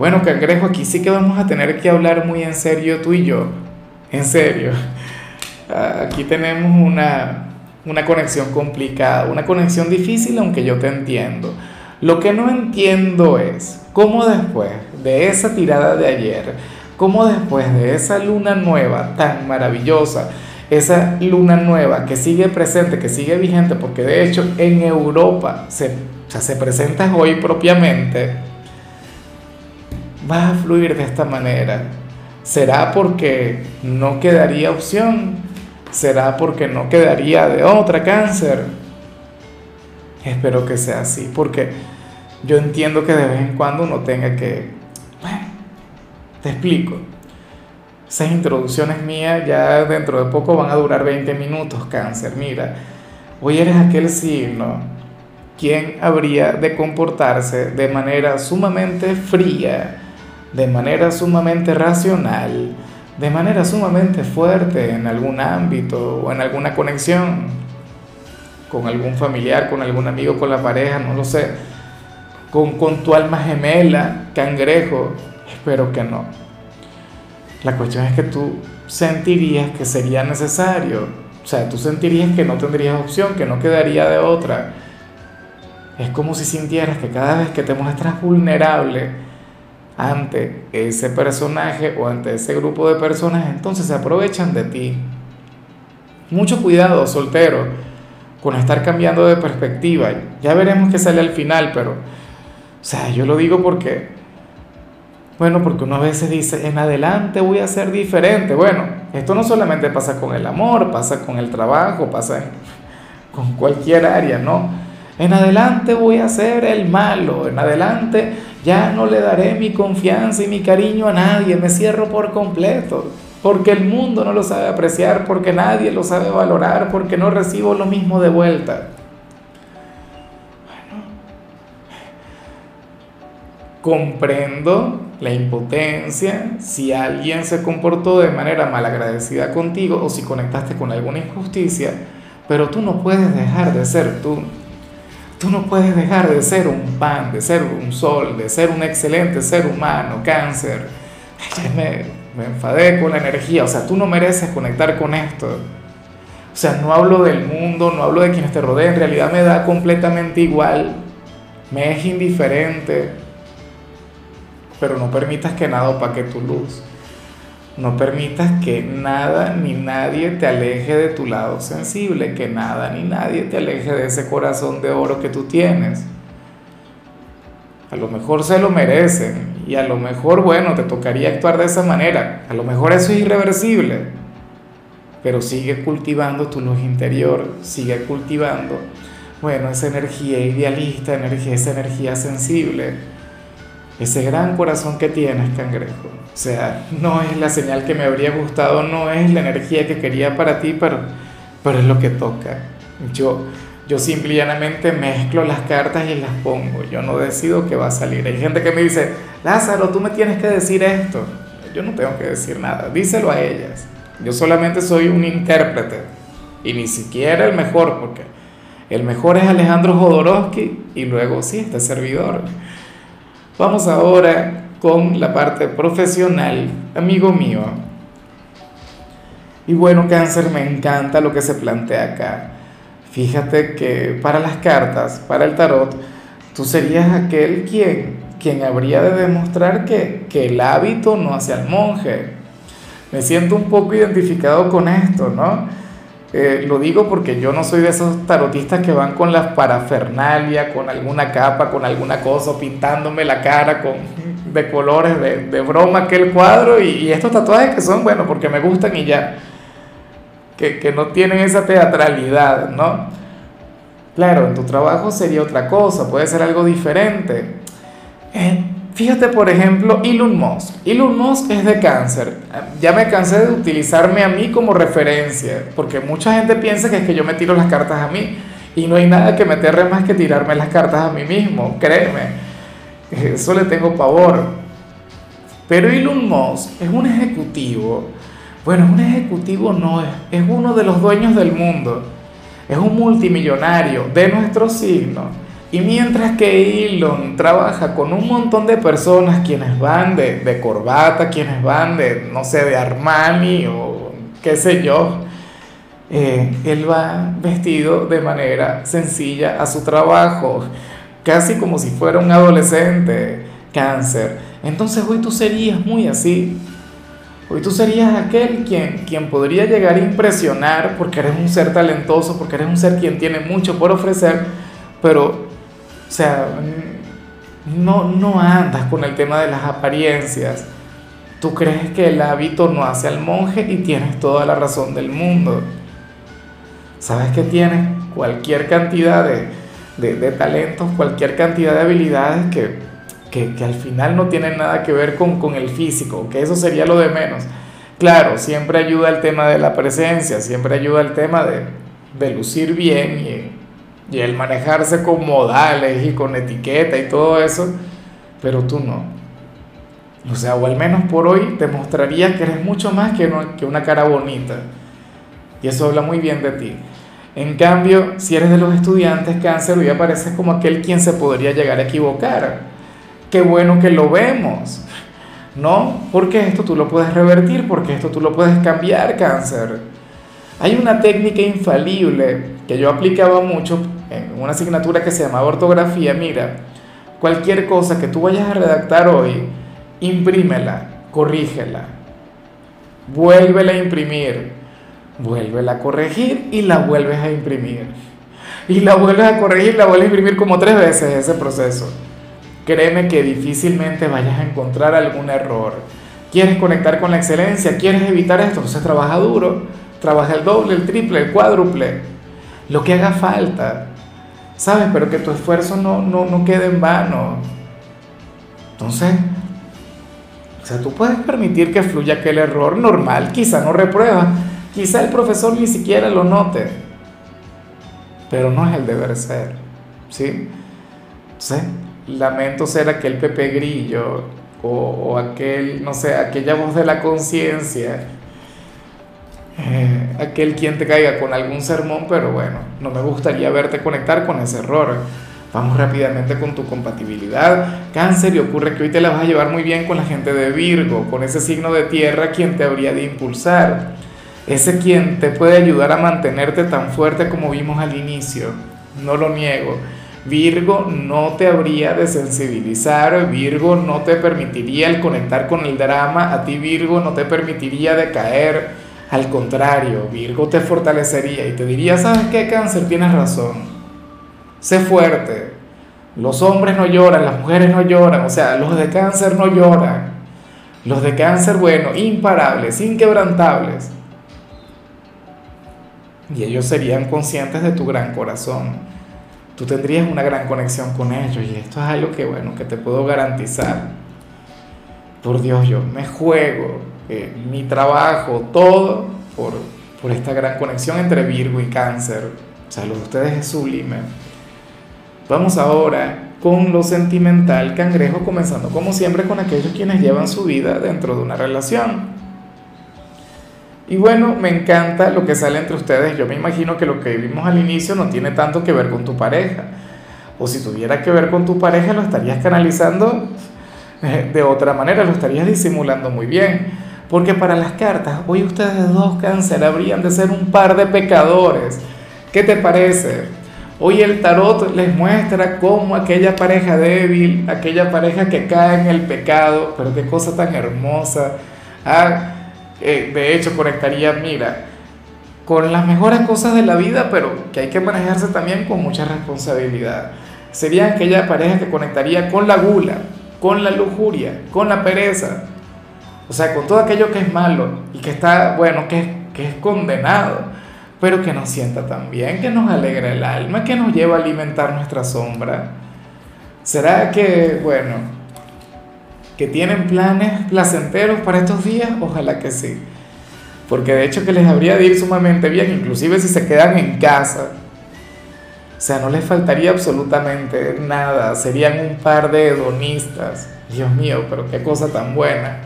Bueno, cangrejo, aquí sí que vamos a tener que hablar muy en serio tú y yo. En serio. Aquí tenemos una, una conexión complicada, una conexión difícil, aunque yo te entiendo. Lo que no entiendo es cómo después de esa tirada de ayer, cómo después de esa luna nueva tan maravillosa, esa luna nueva que sigue presente, que sigue vigente, porque de hecho en Europa se, se presenta hoy propiamente, va a fluir de esta manera? ¿Será porque no quedaría opción? ¿Será porque no quedaría de otra cáncer? Espero que sea así, porque yo entiendo que de vez en cuando uno tenga que... Bueno, te explico. Esas introducciones mías ya dentro de poco van a durar 20 minutos, cáncer. Mira, hoy eres aquel signo quien habría de comportarse de manera sumamente fría, de manera sumamente racional, de manera sumamente fuerte en algún ámbito o en alguna conexión con algún familiar, con algún amigo, con la pareja, no lo sé, con, con tu alma gemela, cangrejo, espero que no. La cuestión es que tú sentirías que sería necesario, o sea, tú sentirías que no tendrías opción, que no quedaría de otra. Es como si sintieras que cada vez que te muestras vulnerable, ante ese personaje o ante ese grupo de personas, entonces se aprovechan de ti. Mucho cuidado, soltero, con estar cambiando de perspectiva. Ya veremos qué sale al final, pero, o sea, yo lo digo porque, bueno, porque uno a veces dice, en adelante voy a ser diferente. Bueno, esto no solamente pasa con el amor, pasa con el trabajo, pasa con cualquier área, ¿no? En adelante voy a ser el malo, en adelante ya no le daré mi confianza y mi cariño a nadie, me cierro por completo, porque el mundo no lo sabe apreciar, porque nadie lo sabe valorar, porque no recibo lo mismo de vuelta. Bueno, comprendo la impotencia si alguien se comportó de manera malagradecida contigo o si conectaste con alguna injusticia, pero tú no puedes dejar de ser tú. Tú no puedes dejar de ser un pan, de ser un sol, de ser un excelente ser humano, cáncer. me, me enfadé con la energía, o sea, tú no mereces conectar con esto. O sea, no hablo del mundo, no hablo de quienes te rodean, en realidad me da completamente igual, me es indiferente, pero no permitas que nada opaque tu luz. No permitas que nada ni nadie te aleje de tu lado sensible, que nada ni nadie te aleje de ese corazón de oro que tú tienes. A lo mejor se lo merecen y a lo mejor, bueno, te tocaría actuar de esa manera. A lo mejor eso es irreversible. Pero sigue cultivando tu luz interior, sigue cultivando, bueno, esa energía idealista, energía, esa energía sensible ese gran corazón que tienes, cangrejo. O sea, no es la señal que me habría gustado, no es la energía que quería para ti, pero, pero es lo que toca. Yo, yo simplemente mezclo las cartas y las pongo. Yo no decido qué va a salir. Hay gente que me dice, Lázaro, tú me tienes que decir esto. Yo no tengo que decir nada, díselo a ellas. Yo solamente soy un intérprete y ni siquiera el mejor, porque el mejor es Alejandro Jodorowsky y luego sí, este servidor. Vamos ahora con la parte profesional, amigo mío. Y bueno, cáncer, me encanta lo que se plantea acá. Fíjate que para las cartas, para el tarot, tú serías aquel quien, quien habría de demostrar que, que el hábito no hace al monje. Me siento un poco identificado con esto, ¿no? Eh, lo digo porque yo no soy de esos tarotistas que van con la parafernalia, con alguna capa, con alguna cosa, pintándome la cara con, de colores, de, de broma aquel cuadro y, estos tatuajes que son, bueno, porque me gustan y ya, que, que no tienen esa teatralidad, ¿no? Claro, en tu trabajo sería otra cosa, puede ser algo diferente. Eh, Fíjate, por ejemplo, Elon Musk. Elon Musk es de cáncer. Ya me cansé de utilizarme a mí como referencia, porque mucha gente piensa que es que yo me tiro las cartas a mí. Y no hay nada que meterle más que tirarme las cartas a mí mismo, créeme. Eso le tengo pavor. Pero Elon Musk es un ejecutivo. Bueno, un ejecutivo no es, es uno de los dueños del mundo. Es un multimillonario de nuestro signo y mientras que Elon trabaja con un montón de personas, quienes van de, de, corbata, quienes van de, no sé, de Armani o qué sé yo, eh, él va vestido de manera sencilla a su trabajo, casi como si fuera un adolescente cáncer. Entonces hoy tú serías muy así. Hoy tú serías aquel quien, quien podría llegar a impresionar porque eres un ser talentoso, porque eres un ser quien tiene mucho por ofrecer, pero o sea, no, no andas con el tema de las apariencias. Tú crees que el hábito no hace al monje y tienes toda la razón del mundo. Sabes que tienes cualquier cantidad de, talentos, cualquier cantidad de habilidades que, al final no tienen nada que ver con, con el físico, que eso sería lo de menos. Claro, siempre ayuda el tema de la presencia, siempre ayuda el tema de, de lucir bien y y el manejarse con modales y con etiqueta y todo eso, pero tú no. O sea, o al menos por hoy te mostraría que eres mucho más que una, cara bonita. Y eso habla muy bien de ti. En cambio, si eres de los estudiantes cáncer, hoy apareces como aquel quien se podría llegar a equivocar. Qué bueno que lo vemos. ¿No? Porque esto tú lo puedes revertir, porque esto tú lo puedes cambiar, cáncer. Hay una técnica infalible que yo aplicaba mucho en una asignatura que se llamaba ortografía, mira, cualquier cosa que tú vayas a redactar hoy, imprímela, corrígela, vuélvela a imprimir, vuélvela a corregir y la vuelves a imprimir. Y la vuelves a corregir, la vuelves a imprimir como tres veces ese proceso. Créeme que difícilmente vayas a encontrar algún error. ¿Quieres conectar con la excelencia? ¿Quieres evitar esto? Entonces trabaja duro, trabaja el doble, el triple, el cuádruple, lo que haga falta. ¿Sabes? Pero que tu esfuerzo no, no, no quede en vano. Entonces, o sea, tú puedes permitir que fluya aquel error normal, quizá no reprueba, quizá el profesor ni siquiera lo note, pero no es el deber ser, ¿sí? Entonces, lamento ser aquel Pepe Grillo o, o aquel, no sé, aquella voz de la conciencia eh, aquel quien te caiga con algún sermón, pero bueno, no me gustaría verte conectar con ese error. Vamos rápidamente con tu compatibilidad. Cáncer, y ocurre que hoy te la vas a llevar muy bien con la gente de Virgo, con ese signo de tierra quien te habría de impulsar. Ese quien te puede ayudar a mantenerte tan fuerte como vimos al inicio. No lo niego. Virgo no te habría de sensibilizar, Virgo no te permitiría el conectar con el drama, a ti Virgo no te permitiría de caer al contrario, Virgo te fortalecería y te diría, ¿sabes qué cáncer? Tienes razón. Sé fuerte. Los hombres no lloran, las mujeres no lloran, o sea, los de cáncer no lloran. Los de cáncer, bueno, imparables, inquebrantables. Y ellos serían conscientes de tu gran corazón. Tú tendrías una gran conexión con ellos y esto es algo que, bueno, que te puedo garantizar. Por Dios, yo me juego eh, mi trabajo, todo por, por esta gran conexión entre Virgo y Cáncer. O sea, lo de ustedes es sublime. Vamos ahora con lo sentimental, cangrejo, comenzando como siempre con aquellos quienes llevan su vida dentro de una relación. Y bueno, me encanta lo que sale entre ustedes. Yo me imagino que lo que vimos al inicio no tiene tanto que ver con tu pareja. O si tuviera que ver con tu pareja, lo estarías canalizando de otra manera, lo estarías disimulando muy bien. Porque para las cartas, hoy ustedes dos cáncer habrían de ser un par de pecadores. ¿Qué te parece? Hoy el tarot les muestra cómo aquella pareja débil, aquella pareja que cae en el pecado, pero qué cosa tan hermosa. Ah, eh, de hecho, conectaría, mira, con las mejores cosas de la vida, pero que hay que manejarse también con mucha responsabilidad. Sería aquella pareja que conectaría con la gula, con la lujuria, con la pereza, o sea, con todo aquello que es malo y que está, bueno, que, que es condenado, pero que nos sienta también, que nos alegra el alma, que nos lleva a alimentar nuestra sombra. ¿Será que, bueno, que tienen planes placenteros para estos días, ojalá que sí. Porque de hecho que les habría de ir sumamente bien, inclusive si se quedan en casa. O sea, no les faltaría absolutamente nada. Serían un par de hedonistas. Dios mío, pero qué cosa tan buena.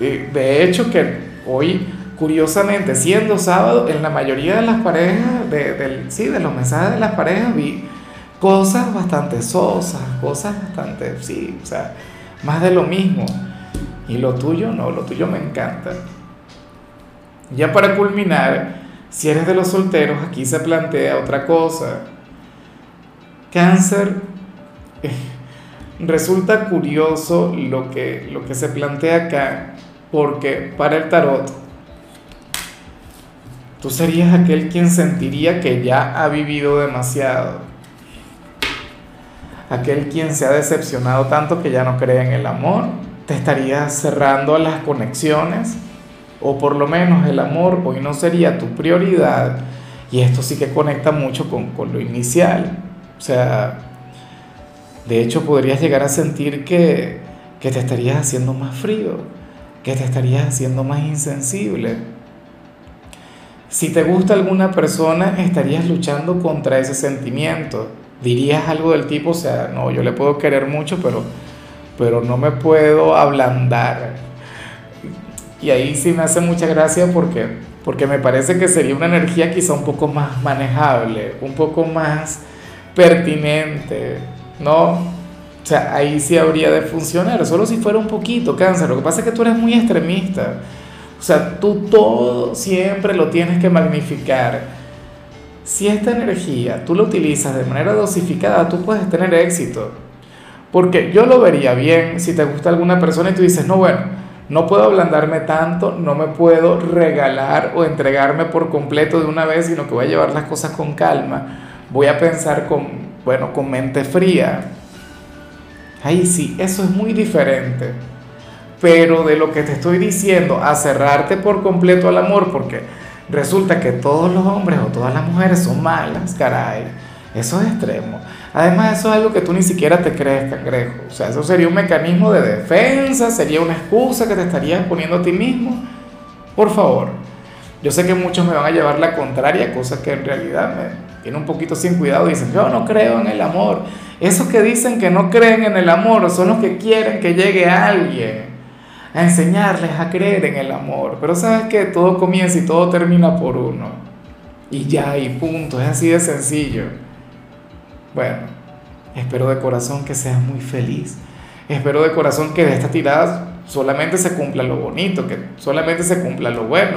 De hecho que hoy, curiosamente, siendo sábado, en la mayoría de las parejas, de, sí, de los mensajes de las parejas, vi cosas bastante sosas, cosas bastante, sí, o sea, más de lo mismo. Y lo tuyo no, lo tuyo me encanta. Ya para culminar, si eres de los solteros, aquí se plantea otra cosa. Cáncer, eh, resulta curioso lo que, lo que se plantea acá, porque para el tarot, tú serías aquel quien sentiría que ya ha vivido demasiado aquel quien se ha decepcionado tanto que ya no cree en el amor, te estarías cerrando las conexiones, o por lo menos el amor hoy no sería tu prioridad, y esto sí que conecta mucho con, con lo inicial. O sea, de hecho podrías llegar a sentir que, que te estarías haciendo más frío, que te estarías haciendo más insensible. Si te gusta alguna persona, estarías luchando contra ese sentimiento dirías algo del tipo, o sea, no, yo le puedo querer mucho, pero, pero no me puedo ablandar. Y ahí sí me hace mucha gracia porque, porque me parece que sería una energía quizá un poco más manejable, un poco más pertinente, ¿no? O sea, ahí sí habría de funcionar, solo si fuera un poquito cáncer. Lo que pasa es que tú eres muy extremista. O sea, tú todo siempre lo tienes que magnificar si esta energía tú la utilizas de manera dosificada, tú puedes tener éxito. Porque yo lo vería bien si te gusta alguna persona y tú dices, no, bueno, no puedo ablandarme tanto, no me puedo regalar o entregarme por completo de una vez, sino que voy a llevar las cosas con calma. Voy a pensar con, bueno, con mente fría. Ahí sí, eso es muy diferente. Pero de lo que te estoy diciendo, a cerrarte por completo al amor, porque resulta que todos los hombres o todas las mujeres son malas, caray. Eso es extremo. Además, eso es algo que tú ni siquiera te crees, cangrejo. O sea, eso sería un mecanismo de defensa, sería una excusa que te estarías poniendo a ti mismo. Por favor. Yo sé que muchos me van a llevar la contraria, cosa que en realidad me tienen un poquito sin cuidado dicen, yo no creo en el amor. Esos que dicen que no creen en el amor son los que quieren que llegue alguien a enseñarles a creer en el amor. Pero sabes que todo comienza y todo termina por uno. Y ya, y punto. Es así de sencillo. Bueno, espero de corazón que seas muy feliz. Espero de corazón que de esta tirada solamente se cumpla lo bonito, que solamente se cumpla lo bueno.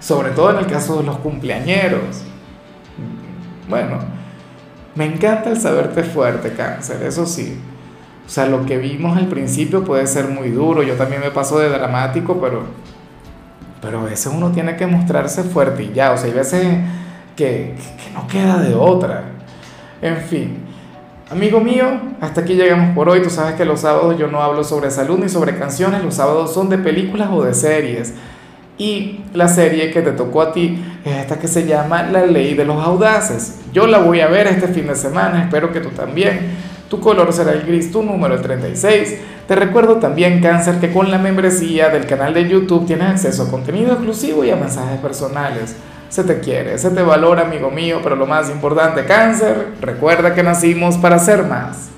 Sobre todo en el caso de los cumpleañeros. Bueno, me encanta el saberte fuerte, cáncer, eso sí. O sea, lo que vimos al principio puede ser muy duro, yo también me paso de dramático, pero, pero a veces uno tiene que mostrarse fuerte y ya, o sea, hay veces que, que no queda de otra. En fin, amigo mío, hasta aquí llegamos por hoy, tú sabes que los sábados yo no hablo sobre salud ni sobre canciones, los sábados son de películas o de series. Y la serie que te tocó a ti es esta que se llama La Ley de los Audaces. Yo la voy a ver este fin de semana, espero que tú también. Tu color será el gris, tu número el 36. Te recuerdo también, Cáncer, que con la membresía del canal de YouTube tienes acceso a contenido exclusivo y a mensajes personales. Se te quiere, se te valora, amigo mío, pero lo más importante, Cáncer, recuerda que nacimos para ser más.